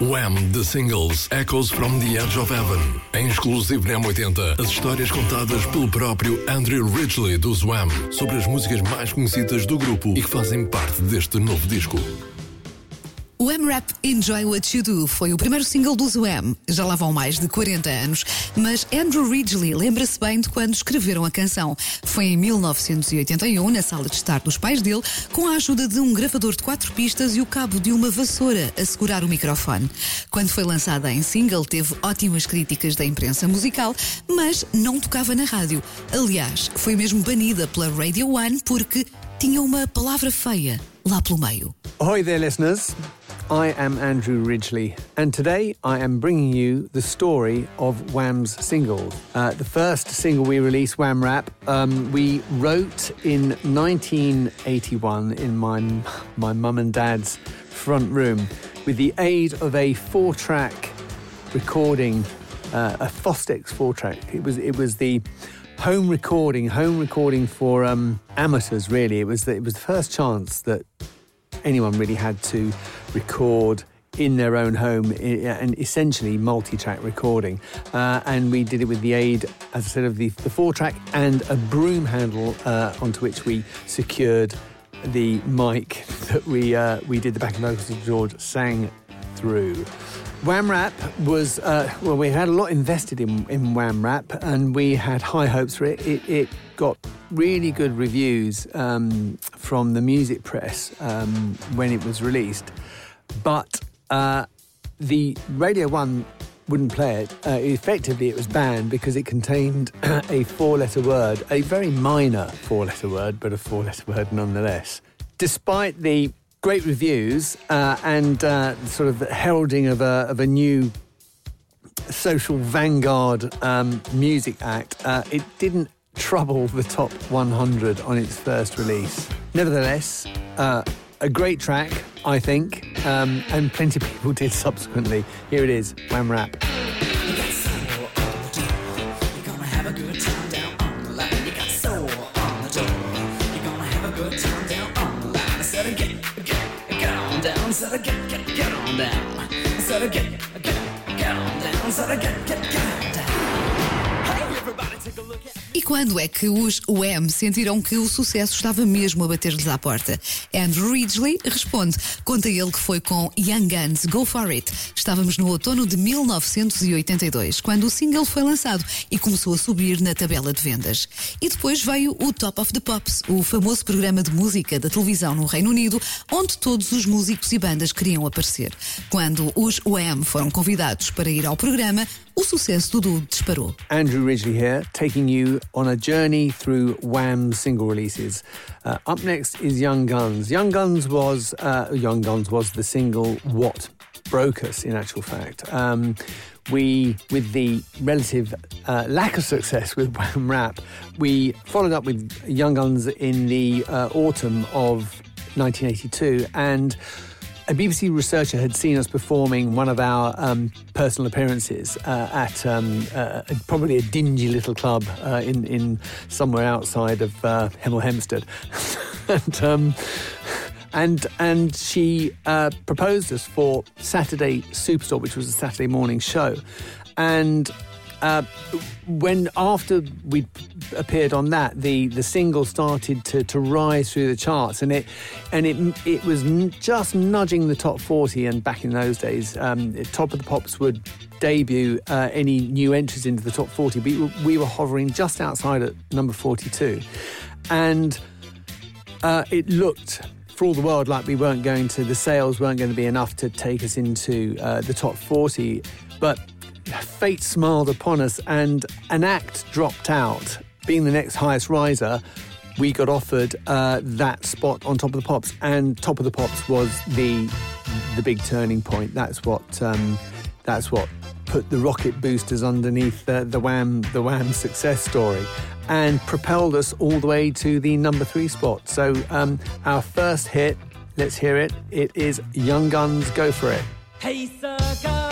Wham! The Singles Echoes from the Edge of Heaven. Em exclusivo na M80, as histórias contadas pelo próprio Andrew Ridgely dos Wham! sobre as músicas mais conhecidas do grupo e que fazem parte deste novo disco. O M-Rap Enjoy What You Do foi o primeiro single dos Wham. Já lá vão mais de 40 anos, mas Andrew Ridgely lembra-se bem de quando escreveram a canção. Foi em 1981, na sala de estar dos pais dele, com a ajuda de um gravador de quatro pistas e o cabo de uma vassoura a segurar o microfone. Quando foi lançada em single, teve ótimas críticas da imprensa musical, mas não tocava na rádio. Aliás, foi mesmo banida pela Radio One porque tinha uma palavra feia lá pelo meio. Ahoy there, listeners. I am Andrew Ridgeley, and today I am bringing you the story of Wham's single. Uh, the first single we released, Wham Rap, um, we wrote in 1981 in my my mum and dad's front room with the aid of a four-track recording, uh, a Fostex four-track. It was it was the home recording, home recording for um, amateurs. Really, it was the, it was the first chance that anyone really had to record in their own home and essentially multi-track recording uh, and we did it with the aid as i said of the, the four track and a broom handle uh, onto which we secured the mic that we uh, we did the backing vocals of george sang through Wham Rap was, uh, well, we had a lot invested in, in Wham Rap and we had high hopes for it. It, it got really good reviews um, from the music press um, when it was released. But uh, the Radio 1 wouldn't play it. Uh, effectively, it was banned because it contained a four letter word, a very minor four letter word, but a four letter word nonetheless. Despite the great reviews uh, and uh, sort of the heralding of a, of a new social vanguard um, music act, uh, it didn't trouble the top 100 on its first release. Nevertheless, uh, a great track, I think, um, and plenty of people did subsequently. Here it is, Wham Rap. Get, get, on down. Get, get, get on down. Hey, everybody, take a look at. Quando é que os Wham sentiram que o sucesso estava mesmo a bater-lhes à porta? Andrew Ridgely responde. Conta ele que foi com Young Guns, Go For It. Estávamos no outono de 1982, quando o single foi lançado e começou a subir na tabela de vendas. E depois veio o Top of the Pops, o famoso programa de música da televisão no Reino Unido, onde todos os músicos e bandas queriam aparecer. Quando os Wham foram convidados para ir ao programa, o sucesso do duo disparou. Andrew Ridgely here, taking you on a journey through Wham single releases. Uh, up next is Young Guns. Young Guns was uh, Young Guns was the single What broke us. In actual fact, um, we with the relative uh, lack of success with Wham Rap, we followed up with Young Guns in the uh, autumn of 1982 and a BBC researcher had seen us performing one of our um, personal appearances uh, at um, uh, probably a dingy little club uh, in, in somewhere outside of uh, Hemel Hempstead. and, um, and, and she uh, proposed us for Saturday Superstore, which was a Saturday morning show. And uh, when after we appeared on that, the, the single started to, to rise through the charts, and it and it it was just nudging the top forty. And back in those days, um, Top of the Pops would debut uh, any new entries into the top forty. We, we were hovering just outside at number forty-two, and uh, it looked for all the world like we weren't going to the sales weren't going to be enough to take us into uh, the top 40 but fate smiled upon us and an act dropped out. Being the next highest riser, we got offered uh, that spot on Top of the Pops, and Top of the Pops was the the big turning point. That's what um, that's what put the rocket boosters underneath the, the Wham the Wham success story, and propelled us all the way to the number three spot. So um, our first hit, let's hear it. It is Young Guns, Go for It. Hey, sucker.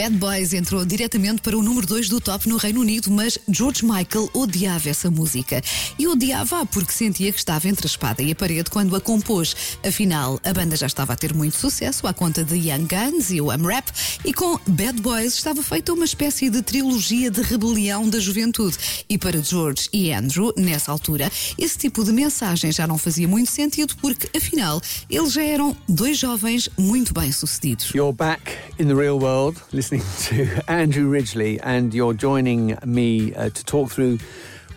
Bad Boys entrou diretamente para o número 2 do top no Reino Unido, mas George Michael odiava essa música. E odiava porque sentia que estava entre a espada e a parede quando a compôs. Afinal, a banda já estava a ter muito sucesso à conta de Young Guns e o Rap, e com Bad Boys estava feita uma espécie de trilogia de rebelião da juventude. E para George e Andrew, nessa altura, esse tipo de mensagem já não fazia muito sentido porque, afinal, eles já eram dois jovens muito bem-sucedidos. You're back in the real world to Andrew Ridgeley, and you're joining me uh, to talk through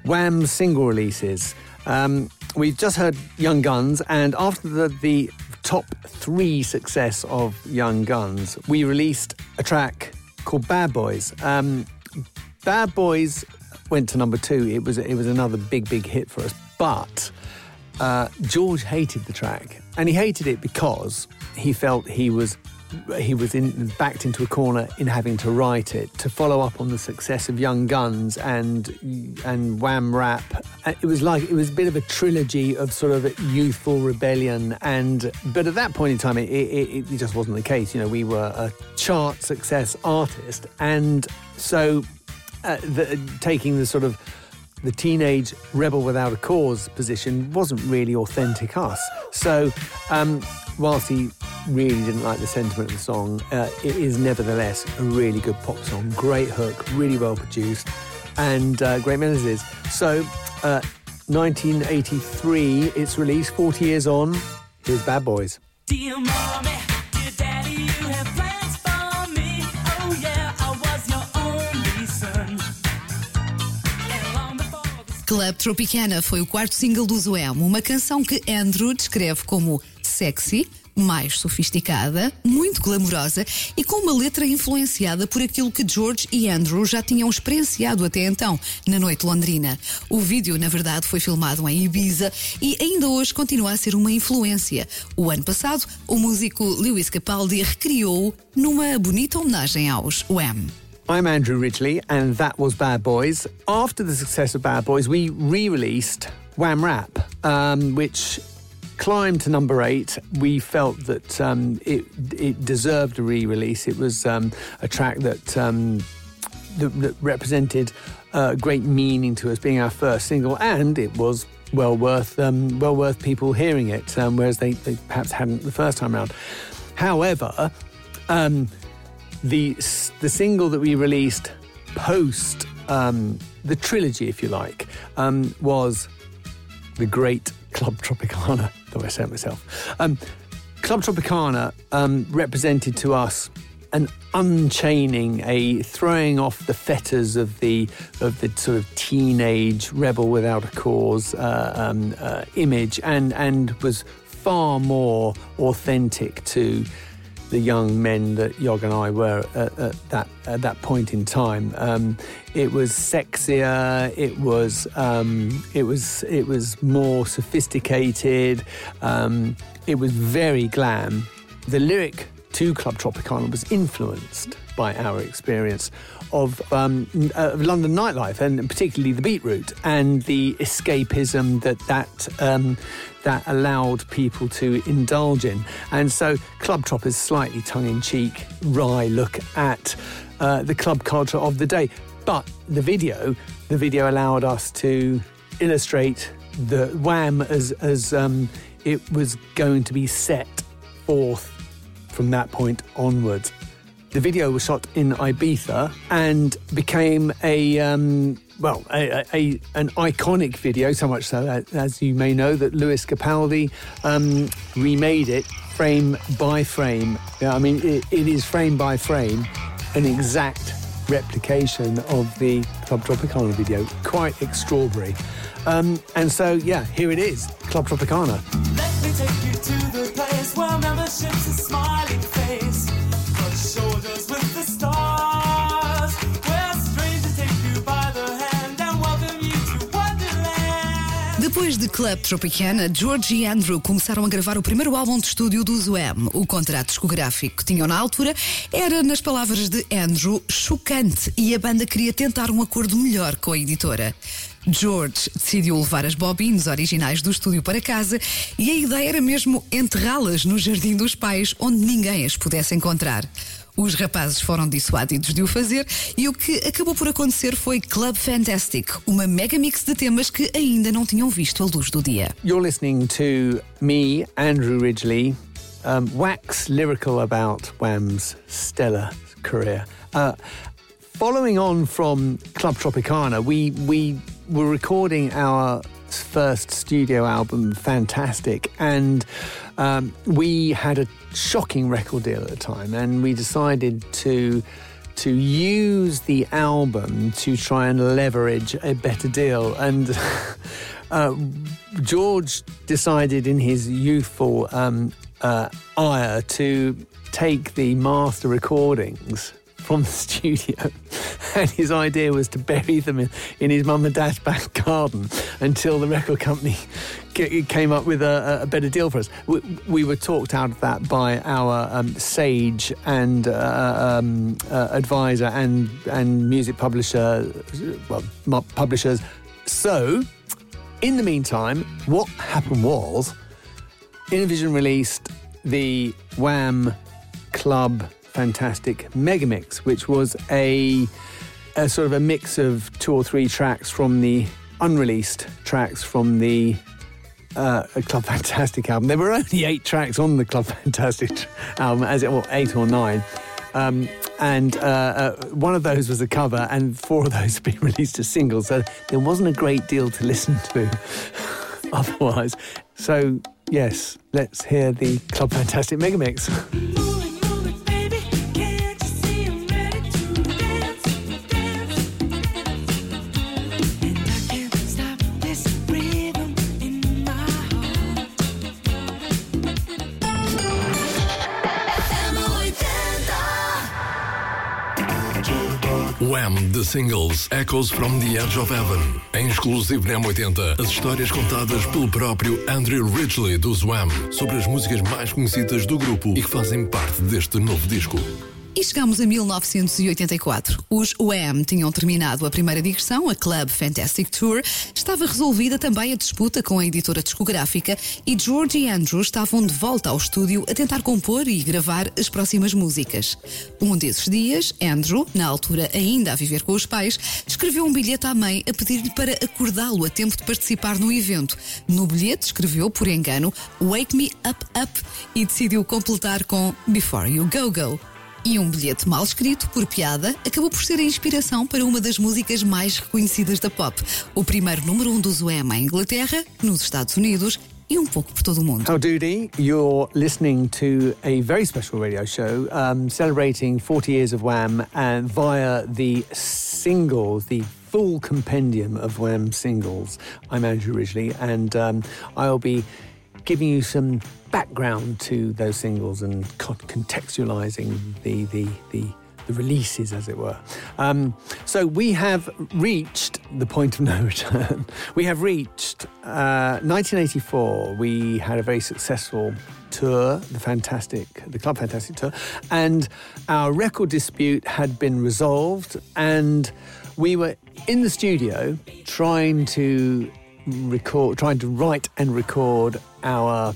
Wham single releases. Um, we've just heard Young Guns, and after the, the top three success of Young Guns, we released a track called Bad Boys. Um, Bad Boys went to number two. It was it was another big big hit for us, but uh, George hated the track, and he hated it because he felt he was he was in, backed into a corner in having to write it to follow up on the success of Young Guns and and Wham Rap. It was like it was a bit of a trilogy of sort of youthful rebellion, and but at that point in time, it, it, it just wasn't the case. You know, we were a chart success artist, and so uh, the, taking the sort of the teenage rebel without a cause position wasn't really authentic us. So, um, whilst he really didn't like the sentiment of the song, uh, it is nevertheless a really good pop song. Great hook, really well produced, and uh, great melodies. So, uh, 1983, it's released, 40 years on. Here's Bad Boys. Dear mommy, dear daddy, you have plans for me. Oh yeah, I was your only son. And long before the Club Tropicana foi o quarto single do Wham, uma canção que Andrew descreve como sexy, mais sofisticada, muito glamourosa e com uma letra influenciada por aquilo que George e Andrew já tinham experienciado até então, na noite londrina. O vídeo, na verdade, foi filmado em Ibiza e ainda hoje continua a ser uma influência. O ano passado, o músico Lewis Capaldi recriou-o numa bonita homenagem aos Wham. I'm Andrew Ridgely, and that was Bad Boys. After the success of Bad Boys, we re released Wham Rap, um, which climbed to number eight. We felt that um, it, it deserved a re release. It was um, a track that, um, that, that represented uh, great meaning to us, being our first single, and it was well worth, um, well worth people hearing it, um, whereas they, they perhaps hadn't the first time around. However, um, the the single that we released post the trilogy, if you like, was the great Club Tropicana. Though I say it myself, um, Club Tropicana um, represented to us an unchaining, a throwing off the fetters of the of the sort of teenage rebel without a cause uh, um, uh, image, and and was far more authentic to the young men that Yog and I were at, at that at that point in time. Um, it was sexier. It was um, it was it was more sophisticated. Um, it was very glam. The lyric to Club Tropicana was influenced by our experience of, um, uh, London nightlife and particularly the beetroot and the escapism that that um, that allowed people to indulge in. And so Club Trop is slightly tongue-in-cheek, wry look at uh, the club culture of the day. But the video, the video allowed us to illustrate the Wham as as um, it was going to be set forth from that point onwards. The video was shot in Ibiza and became a um, well, a, a, an iconic video. So much so, as you may know, that Lewis Capaldi um, remade it frame by frame. Yeah, I mean, it, it is frame by frame, an exact replication of the Club Tropicana video. Quite extraordinary. Um, and so, yeah, here it is, Club Tropicana. De Club Tropicana, George e Andrew começaram a gravar o primeiro álbum de estúdio do Zoem. O contrato discográfico que tinham na altura era, nas palavras de Andrew, chocante e a banda queria tentar um acordo melhor com a editora. George decidiu levar as bobines originais do estúdio para casa e a ideia era mesmo enterrá-las no jardim dos pais, onde ninguém as pudesse encontrar. Os rapazes foram dissuadidos de o fazer e o que acabou por acontecer foi Club Fantastic, uma mega mix de temas que ainda não tinham visto a luz do dia. You're listening to me, Andrew Ridgely, um, wax lyrical about Wham's stellar career. Uh, following on from Club Tropicana, we we were recording our first studio album, Fantastic, and um, we had a shocking record deal at the time, and we decided to to use the album to try and leverage a better deal. And uh, George decided in his youthful um, uh, ire to take the master recordings from the studio. And his idea was to bury them in, in his mum and dad's back garden until the record company came up with a, a better deal for us. We, we, were talked out of that by our um, sage and uh, um, uh, advisor and and music publisher, well, publishers. So, in the meantime, what happened was, Innervision released the Wham Club Fantastic Megamix, which was a, a sort of a mix of two or three tracks from the unreleased tracks from the uh, Club Fantastic album. There were only eight tracks on the Club Fantastic album, as it well, eight or nine. Um, and uh, uh, one of those was a cover, and four of those have been released as singles. So there wasn't a great deal to listen to otherwise. So, yes, let's hear the Club Fantastic Megamix. Wham! The Singles Echoes from the Edge of Heaven. Em exclusivo na M80, as histórias contadas pelo próprio Andrew Ridgely dos Wham! sobre as músicas mais conhecidas do grupo e que fazem parte deste novo disco. E chegamos a 1984. Os Wham tinham terminado a primeira digressão, a Club Fantastic Tour. Estava resolvida também a disputa com a editora discográfica e George e Andrew estavam de volta ao estúdio a tentar compor e gravar as próximas músicas. Um desses dias, Andrew, na altura ainda a viver com os pais, escreveu um bilhete à mãe a pedir-lhe para acordá-lo a tempo de participar no evento. No bilhete escreveu, por engano, Wake Me Up Up e decidiu completar com Before You Go Go. E um bilhete mal escrito, por piada, acabou por ser a inspiração para uma das músicas mais reconhecidas da pop. O primeiro número um do Zoema em Inglaterra, nos Estados Unidos e um pouco por todo o mundo. How doody, you're listening to a very special radio show um, celebrating 40 years of Wham and via the singles, the full compendium of Wham singles. I'm Andrew Ridgely and um, I'll be giving you some background to those singles and contextualizing the, the, the, the releases, as it were. Um, so we have reached the point of no return. we have reached uh, 1984. We had a very successful tour, the Fantastic, the Club Fantastic tour, and our record dispute had been resolved, and we were in the studio trying to record, trying to write and record our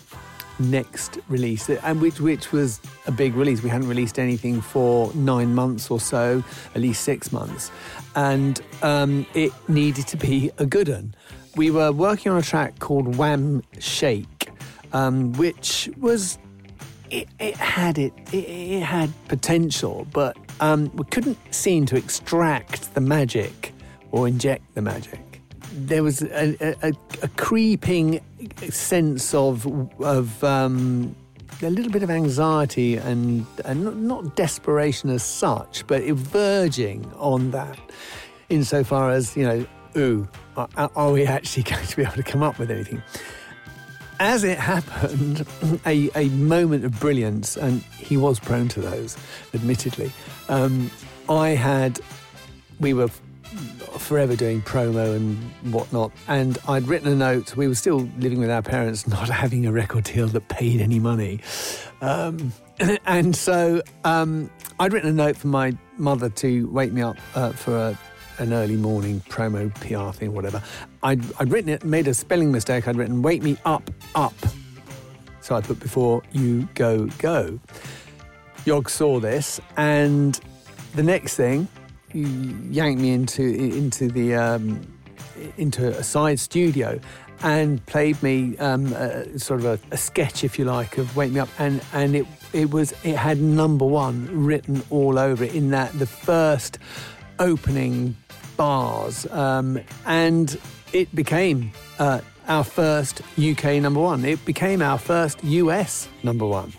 next release, and which which was a big release. We hadn't released anything for nine months or so, at least six months, and um, it needed to be a good one. We were working on a track called Wham Shake, um, which was it, it had it, it, it had potential, but um, we couldn't seem to extract the magic or inject the magic there was a, a, a creeping sense of of um, a little bit of anxiety and, and not, desperation as such, but verging on that, insofar as you know, ooh, are, are we actually going to be able to come up with anything? As it happened, a, a moment of brilliance, and he was prone to those, admittedly. Um, I had, we were forever doing promo and whatnot. And I'd written a note. We were still living with our parents, not having a record deal that paid any money. Um, and so um, I'd written a note for my mother to wake me up uh, for a, an early morning promo PR thing, whatever. I'd, I'd written it, made a spelling mistake. I'd written "Wake me up, up." So I put before you go, go. Yog saw this, and the next thing, he yanked me into into the um, into a side studio and played me um, a, sort of a, a, sketch, if you like, of "Wake Me Up," and and it it was it had number one written all over it in that the first opening bars, um, and it became. Uh, our first UK number one. It became our first US number one.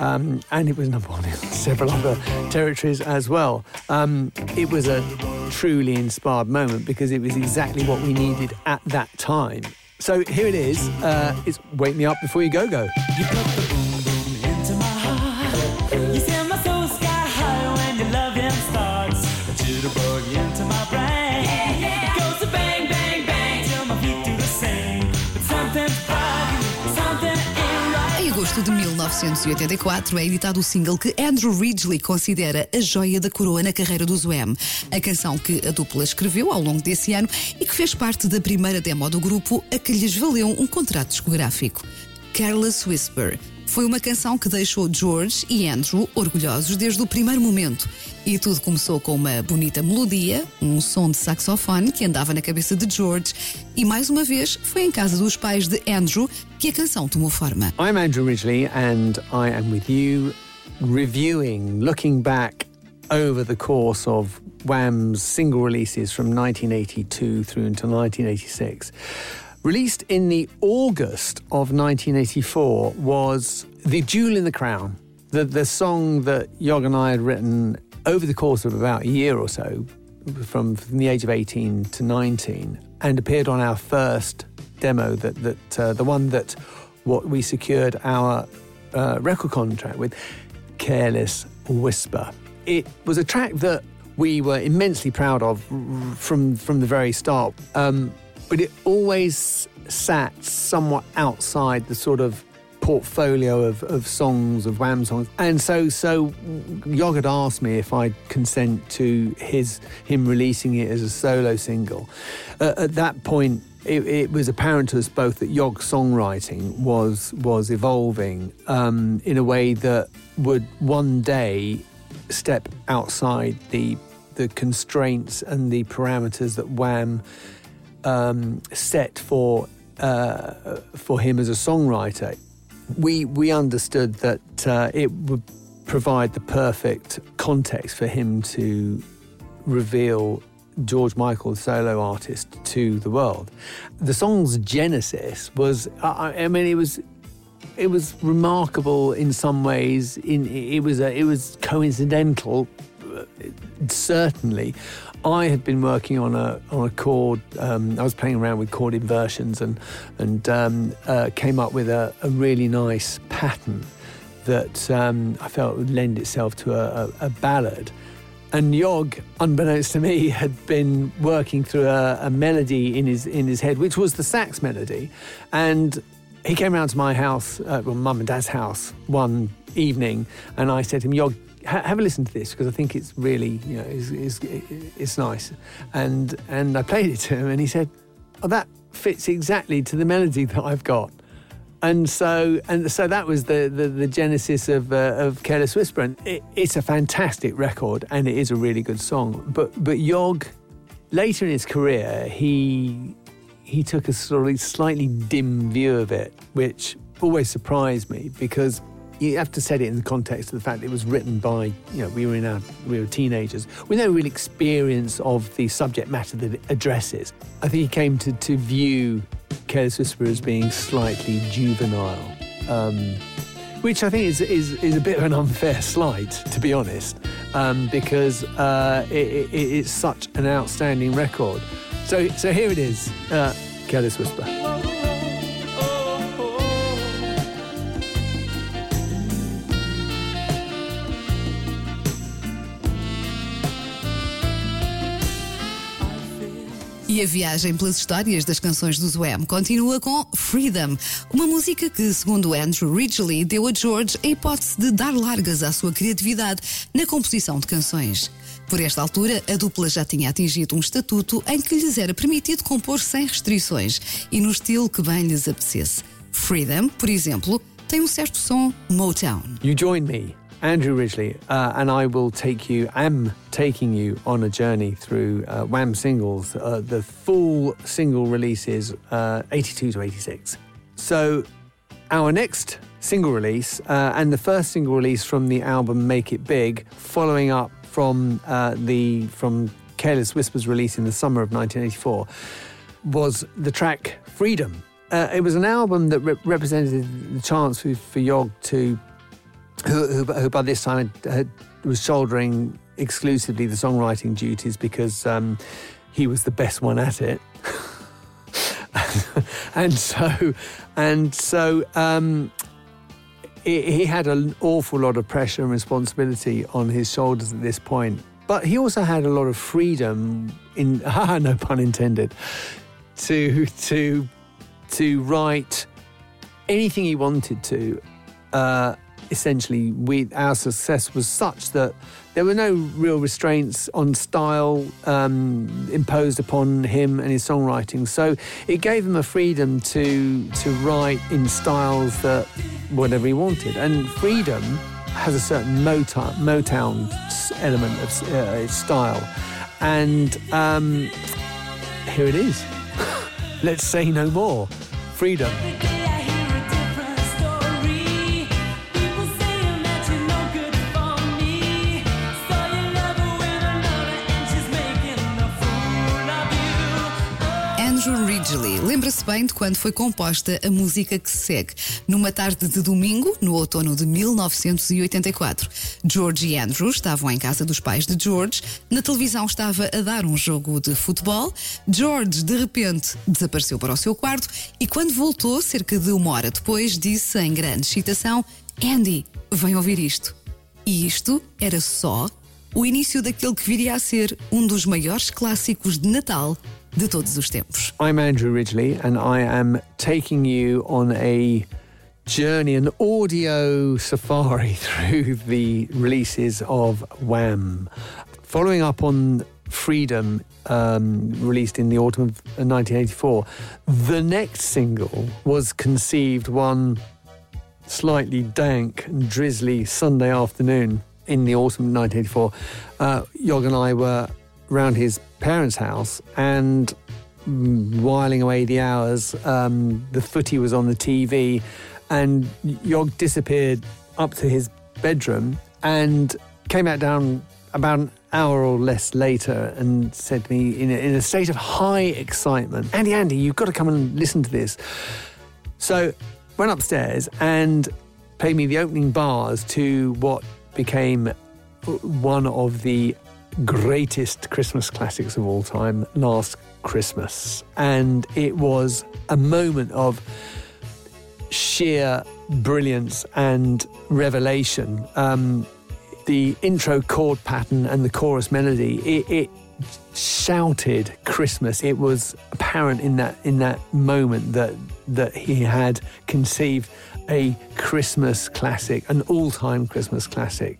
Um, and it was number one in several other territories as well. Um, it was a truly inspired moment because it was exactly what we needed at that time. So here it is. Uh, it's Wake Me Up Before You Go Go. You put the boom boom into my heart. You send my soul sky high when your loving starts. A jitterbug into my brain. It goes bang, bang, bang till my feet do the same. But something's bugging, something ain't right. Em agosto de 1984 é editado o single que Andrew Ridgely considera a joia da coroa na carreira do Zoem. A canção que a dupla escreveu ao longo desse ano e que fez parte da primeira demo do grupo, a que lhes valeu um contrato discográfico. Careless Whisper. Foi uma canção que deixou George e Andrew orgulhosos desde o primeiro momento. E tudo começou com uma bonita melodia, um som de saxofone que andava na cabeça de George, e mais uma vez foi em casa dos pais de Andrew que a canção tomou forma. I'm Andrew Ridgely, and I am with you reviewing, looking back over the course of Wham's single releases from 1982 through into 1986. Released in the August of 1984 was The Jewel in the Crown, the, the song that Yog and I had written over the course of about a year or so, from, from the age of 18 to 19, and appeared on our first demo, that, that uh, the one that what we secured our uh, record contract with, Careless Whisper. It was a track that we were immensely proud of from from the very start, um, but it always sat somewhat outside the sort of portfolio of, of songs of Wham songs, and so so Yog had asked me if I'd consent to his him releasing it as a solo single. Uh, at that point, it, it was apparent to us both that Yog's songwriting was was evolving um, in a way that would one day step outside the the constraints and the parameters that Wham um, set for uh, for him as a songwriter. We we understood that uh, it would provide the perfect context for him to reveal George Michael, solo artist, to the world. The song's genesis was, I, I mean, it was it was remarkable in some ways. In it was a, it was coincidental, uh, certainly. I had been working on a on a chord. Um, I was playing around with chord inversions and and um, uh, came up with a, a really nice pattern that um, I felt would lend itself to a, a, a ballad. And Yog, unbeknownst to me, had been working through a, melody in his in his head, which was the sax melody, and he came round to my house, uh, well, mum and dad's house, one evening, and I said to him, "Yog, ha- have a listen to this because I think it's really, you know, it's, it's, it's nice." And and I played it to him, and he said, "Oh, that fits exactly to the melody that I've got." And so and so that was the the, the genesis of uh, of Careless Whisper, and it, it's a fantastic record, and it is a really good song. But but Yog, later in his career, he he took a sort of slightly dim view of it, which always surprised me because you have to set it in the context of the fact that it was written by, you know, we were in our, we were teenagers with no real experience of the subject matter that it addresses. I think he came to, to view Careless Whisper as being slightly juvenile, um, which I think is, is, is a bit of an unfair slight, to be honest, um, because uh, it, it, it's such an outstanding record. So, so here it is, uh, Careless Whisper. A viagem pelas histórias das canções do Zoem continua com Freedom, uma música que, segundo Andrew Ridgely, deu a George a hipótese de dar largas à sua criatividade na composição de canções. Por esta altura, a dupla já tinha atingido um estatuto em que lhes era permitido compor sem restrições e no estilo que bem lhes apetecesse. Freedom, por exemplo, tem um certo som Motown. You join me, Andrew Ridgeley, uh, and I will take you, am taking you on a journey through uh, Wham singles, uh, the full single releases, uh, 82 to 86. So, our next single release, uh, and the first single release from the album Make It Big, following up from uh, the from Careless Whispers release in the summer of 1984, was the track Freedom. It was an album that re- represented the chance for, for Yog to, who, who, who by this time had, had, was shouldering exclusively the songwriting duties because um, he was the best one at it. and so, and so, um, he, he had an awful lot of pressure and responsibility on his shoulders at this point. But he also had a lot of freedom, in no pun intended, to to to write anything he wanted to. Uh, essentially, we our success was such that there were no real restraints on style um, imposed upon him and his songwriting. So it gave him a freedom to to write in styles that whatever he wanted, and freedom has a certain Motown, Motown element of uh, style, and um, here it is. Let's say no more. Freedom. Ridgely lembra-se bem de quando foi composta a música que se segue. Numa tarde de domingo, no outono de 1984, George e Andrew estavam em casa dos pais de George. Na televisão estava a dar um jogo de futebol. George, de repente, desapareceu para o seu quarto e, quando voltou, cerca de uma hora depois, disse em grande excitação: Andy, vem ouvir isto. E isto era só o início daquele que viria a ser um dos maiores clássicos de Natal de todos os tempos. I'm Andrew Ridgeley, and I am taking you on a journey, an audio safari through the releases of Wham. Following up on Freedom, um, released in the autumn of 1984, the next single was conceived one slightly dank and drizzly Sunday afternoon in the autumn of 1984. Uh, Yog and I were around his parents' house and whiling away the hours. Um, the footy was on the TV, and Yog disappeared up to his bedroom and came back down about an hour or less later and said to me in a, in a state of high excitement, Andy, Andy, you've got to come and listen to this. So went upstairs and played me the opening bars to what became one of the greatest Christmas classics of all time, Last Christmas. And it was a moment of sheer brilliance and revelation. Um, the intro chord pattern and the chorus melody, it, it shouted Christmas. It was apparent in that in that moment that that he had conceived a Christmas classic, an all-time Christmas classic.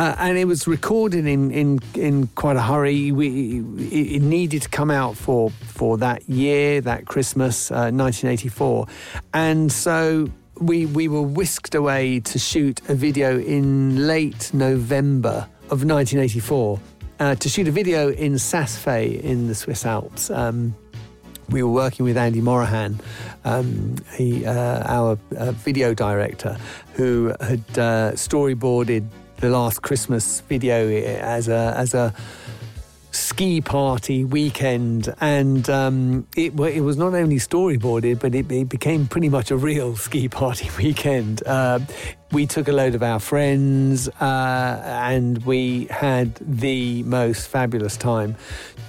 Uh, and it was recorded in, in, in quite a hurry. We, it needed to come out for, for that year, that Christmas, uh, 1984. And so we, we were whisked away to shoot a video in late November of 1984, uh, to shoot a video in Saas-Fee in the Swiss Alps. Um, we were working with Andy Morahan, um, he, uh, our uh, video director, who had uh, storyboarded the last Christmas video as a as a ski party weekend, and um, it it was not only storyboarded, but it, it, became pretty much a real ski party weekend. Uh, we took a load of our friends, uh, and we had the most fabulous time.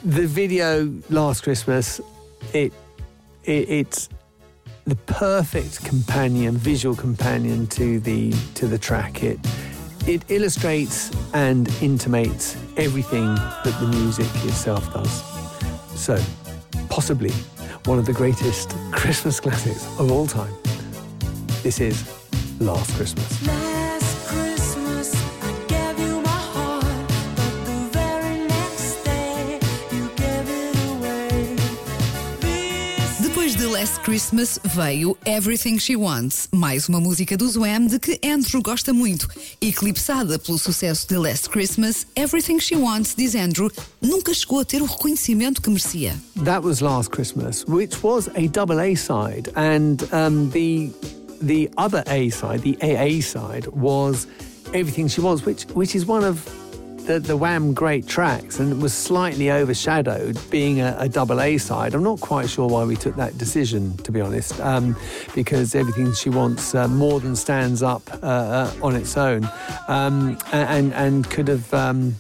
The video last Christmas, it, it it's the perfect companion, visual companion to the to the track. It it illustrates and intimates everything that the music itself does. So, possibly one of the greatest Christmas classics of all time. This is Last Christmas. Last Christmas veio Everything She Wants, mais uma música do Wham de que Andrew gosta muito. Eclipsada pelo sucesso de Last Christmas, Everything She Wants, diz Andrew, nunca chegou a ter o reconhecimento que merecia. That was Last Christmas, which was a double A side, and um, the the other A side, the AA side, was Everything She Wants, which which is one of the, the Wham great tracks and was slightly overshadowed being a, a, double A side. I'm not quite sure why we took that decision, to be honest, um, because everything she wants uh, more than stands up uh, uh, on its own um, and, and could have. Um,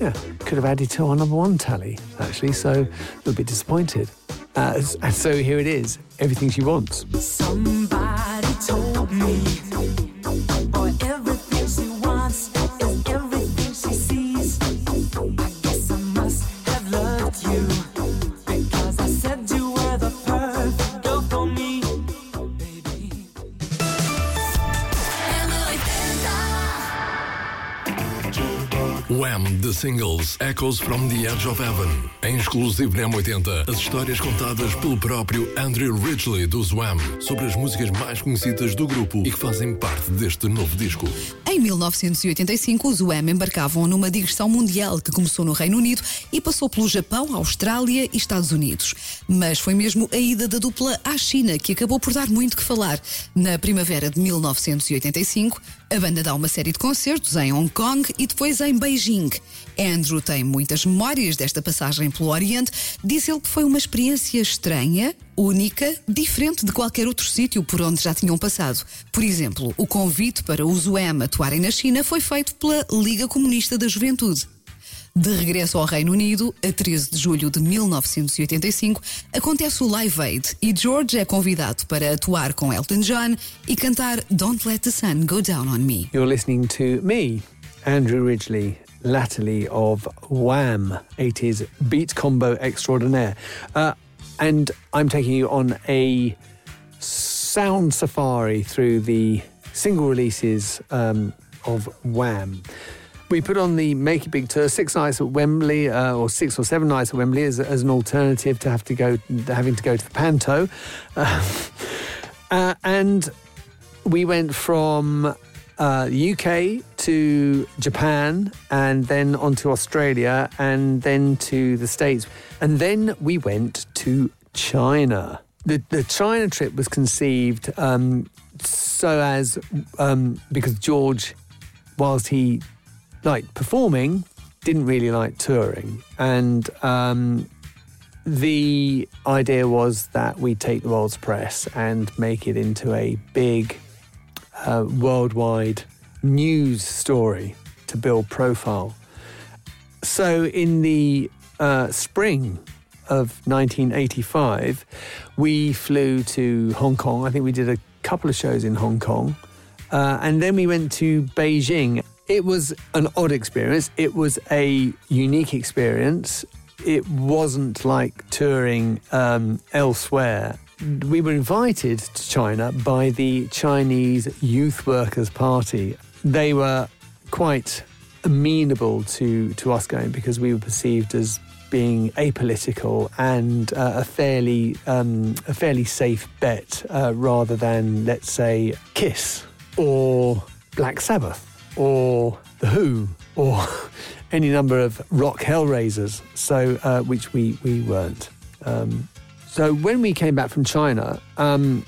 yeah, could have added to our number one tally, actually, so a little bit disappointed. Uh, and so here it is everything she wants. Somebody told me Singles Echoes from the Edge of Heaven. Em exclusivo na M80, as histórias contadas pelo próprio Andrew Ridgely dos Wham! sobre as músicas mais conhecidas do grupo e que fazem parte deste novo disco. Em 1985, os Wham! embarcavam numa digressão mundial que começou no Reino Unido e passou pelo Japão, Austrália e Estados Unidos. Mas foi mesmo a ida da dupla à China que acabou por dar muito que falar. Na primavera de 1985, a banda dá uma série de concertos em Hong Kong e depois em Beijing. Andrew tem muitas memórias desta passagem pelo Oriente. Diz ele que foi uma experiência estranha, única, diferente de qualquer outro sítio por onde já tinham passado. Por exemplo, o convite para os UEM atuarem na China foi feito pela Liga Comunista da Juventude. De regresso ao Reino Unido, a 13 de julho de 1985, acontece o Live Aid e George é convidado para atuar com Elton John e cantar Don't Let the Sun Go Down on Me. You're listening to me, Andrew Ridgely, latterly of Wham, 80s beat combo extraordinaire. Uh, and I'm taking you on a sound safari through the single releases um, of Wham. We put on the Make It Big tour, six nights at Wembley, uh, or six or seven nights at Wembley, as, as, an alternative to have to go, having to go to the Panto, uh, uh, and we went from uh, UK to Japan, and then on to Australia, and then to the States, and then we went to China. The, the China trip was conceived um, so as um, because George, whilst he liked performing, didn't really like touring. And um, the idea was that we take the world's press and make it into a big uh, worldwide news story to build profile. So in the uh, spring of 1985, we flew to Hong Kong. I think we did a couple of shows in Hong Kong. Uh, and then we went to Beijing it was an odd experience. It was a unique experience. It wasn't like touring um, elsewhere. We were invited to China by the Chinese Youth Workers' Party. They were quite amenable to, to us going because we were perceived as being apolitical and uh, a fairly um, a fairly safe bet uh, rather than let's say Kiss or Black Sabbath or The Who or any number of rock hellraisers, so uh, which we, we weren't. Um, so when we came back from China, um,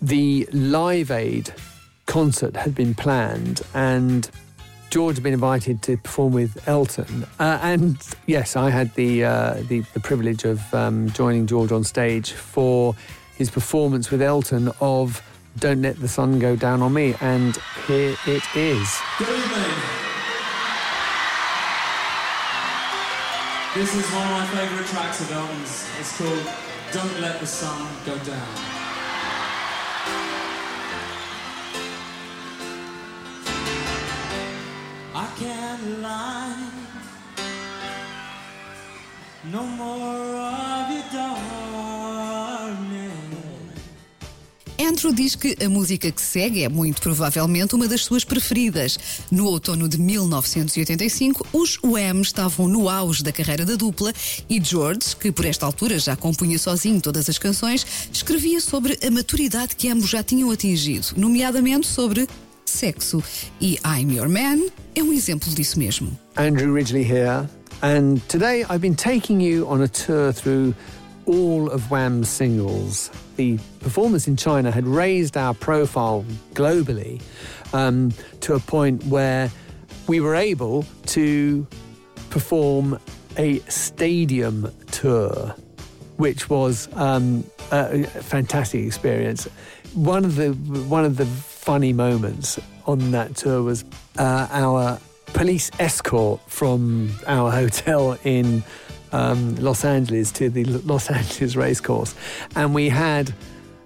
the Live Aid concert had been planned and George had been invited to perform with Elton. Uh, and yes, I had the, uh, the, the, privilege of um, joining George on stage for his performance with Elton of don't Let the Sun Go Down on Me. And here it is. Good evening. This is one of my favourite tracks of Elton's. It's called Don't Let the Sun Go Down. I can't lie. No more of your dark. Andrew diz que a música que segue é muito provavelmente uma das suas preferidas. No outono de 1985, os Wham estavam no auge da carreira da dupla e George, que por esta altura já compunha sozinho todas as canções, escrevia sobre a maturidade que ambos já tinham atingido, nomeadamente sobre sexo. E I'm Your Man é um exemplo disso mesmo. Andrew Ridgely here, and today I've been taking you on a tour through all of Wham's singles. The performance in China had raised our profile globally um, to a point where we were able to perform a stadium tour, which was um, a fantastic experience. One of the one of the funny moments on that tour was uh, our police escort from our hotel in um, Los Angeles to the Los Angeles racecourse, and we had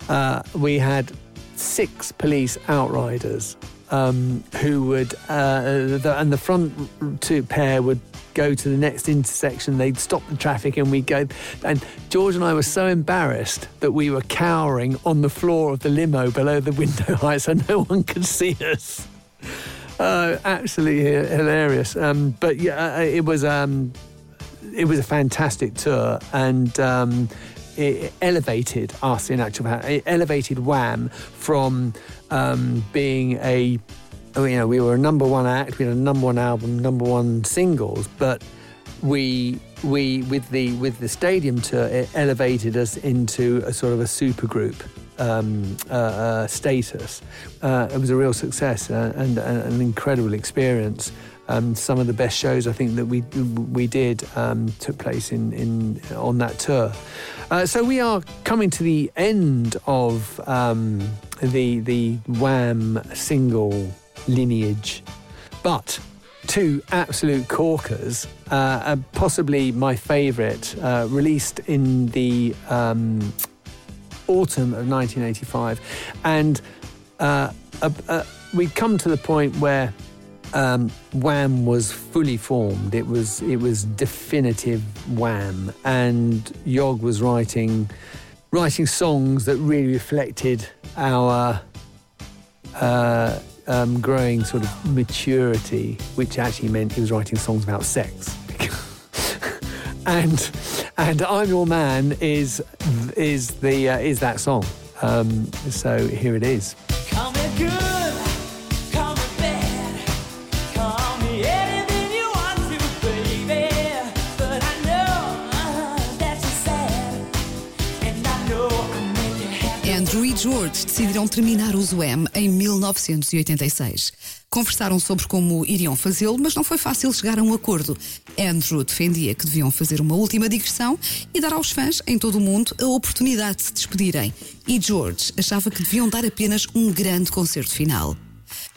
uh, we had six police outriders um, who would uh, the, and the front two pair would go to the next intersection. They'd stop the traffic, and we'd go. And George and I were so embarrassed that we were cowering on the floor of the limo below the window height, so no one could see us. Uh, absolutely hilarious. Um, but yeah, uh, it was um, it was a fantastic tour, and um, it elevated us in actual fact. It elevated Wham from um, being a oh, you know we were a number one act, we had a number one album, number one singles, but we we with the with the stadium tour it elevated us into a sort of a super group um, uh, uh, status. Uh, it was a real success uh, and, and, an incredible experience. Um, some of the best shows I think that we we did um, took place in, in on that tour. Uh, so we are coming to the end of um, the the Wham single lineage, but two absolute corkers, uh, possibly my favourite, uh, released in the um, autumn of 1985, and uh, we'd come to the point where um, Wham was fully formed. It was it was definitive Wham, and Yog was writing writing songs that really reflected our uh, um, growing sort of maturity, which actually meant he was writing songs about sex. and and I'm Your Man is is the uh, is that song. Um, so here it is. George decidiram terminar o Zoem em 1986. Conversaram sobre como iriam fazê-lo, mas não foi fácil chegar a um acordo. Andrew defendia que deviam fazer uma última digressão e dar aos fãs em todo o mundo a oportunidade de se despedirem. E George achava que deviam dar apenas um grande concerto final.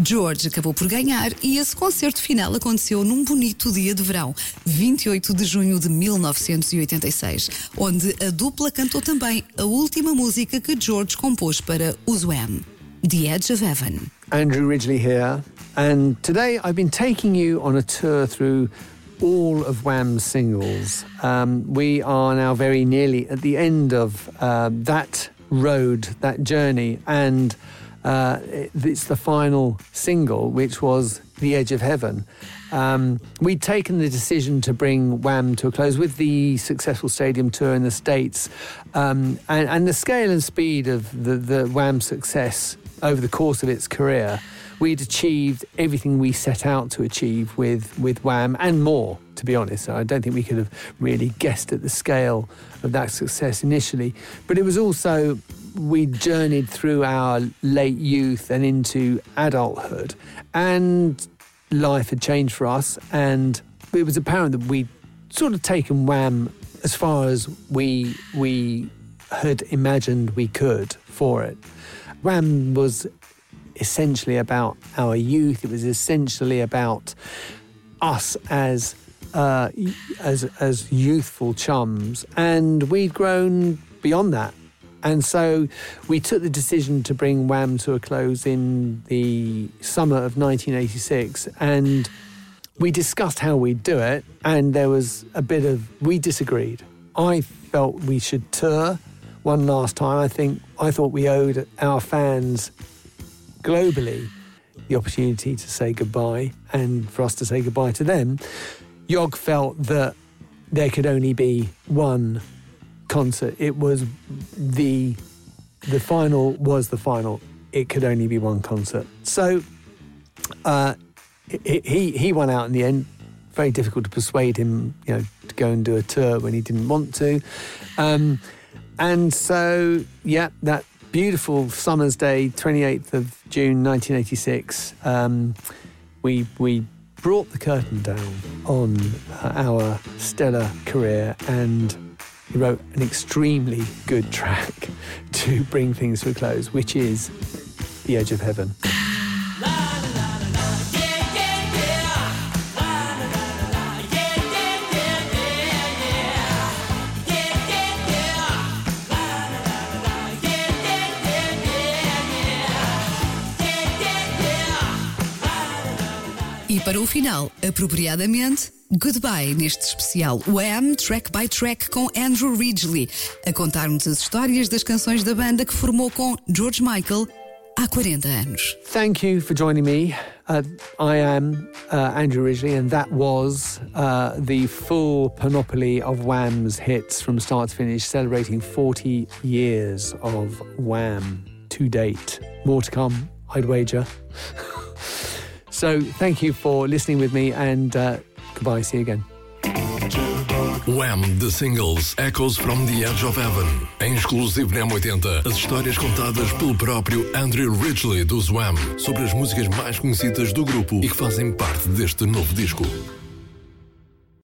George acabou por ganhar e esse concerto final aconteceu num bonito dia de verão, 28 de junho de 1986, onde a dupla cantou também a última música que George compôs para os Wham, The Edge of Heaven. Andrew Ridgely here, and today I've been taking you on a tour through all of Wham's singles. Um, we are now very nearly at the end of uh, that road, that journey, and uh, it's the final single, which was The Edge of Heaven. Um, we'd taken the decision to bring Wham to a close with the successful stadium tour in the States. Um, and, and, the scale and speed of the, the Wham success over the course of its career, we'd achieved everything we set out to achieve with, with Wham and more, to be honest. I don't think we could have really guessed at the scale of that success initially. But it was also we journeyed through our late youth and into adulthood, and life had changed for us. And it was apparent that we'd sort of taken Wham as far as we we had imagined we could for it. Wham was essentially about our youth. It was essentially about us as uh, as as youthful chums, and we'd grown beyond that. And so we took the decision to bring Wham to a close in the summer of 1986. And we discussed how we'd do it. And there was a bit of, we disagreed. I felt we should tour one last time. I think I thought we owed our fans globally the opportunity to say goodbye and for us to say goodbye to them. Yog felt that there could only be one concert. It was the the final was the final. It could only be one concert. So uh, he, he won out in the end. Very difficult to persuade him, you know, to go and do a tour when he didn't want to. Um, and so, yeah, that beautiful summer's day, 28th of June 1986, um, we, we brought the curtain down on our stellar career and he wrote an extremely good track to bring things to a close, which is The Edge of Heaven. E para o final, apropriadamente, goodbye neste especial Wham! Track by Track com Andrew Ridgeley, a contar-nos as histórias das canções da banda que formou com George Michael há 40 anos. Thank you for joining me. Uh, I am uh, Andrew Ridgeley, and that was uh, the full panoply of Wham's hits from start to finish, celebrating 40 years of Wham to date. More to come, I'd wager. so, thank you for listening with me, and uh, goodbye. See you again. Wham! The Singles Echoes from the Edge of Heaven. Em exclusivo na M80, as histórias contadas pelo próprio Andrew Ridgely dos Wham! sobre as músicas mais conhecidas do grupo e que fazem parte deste novo disco.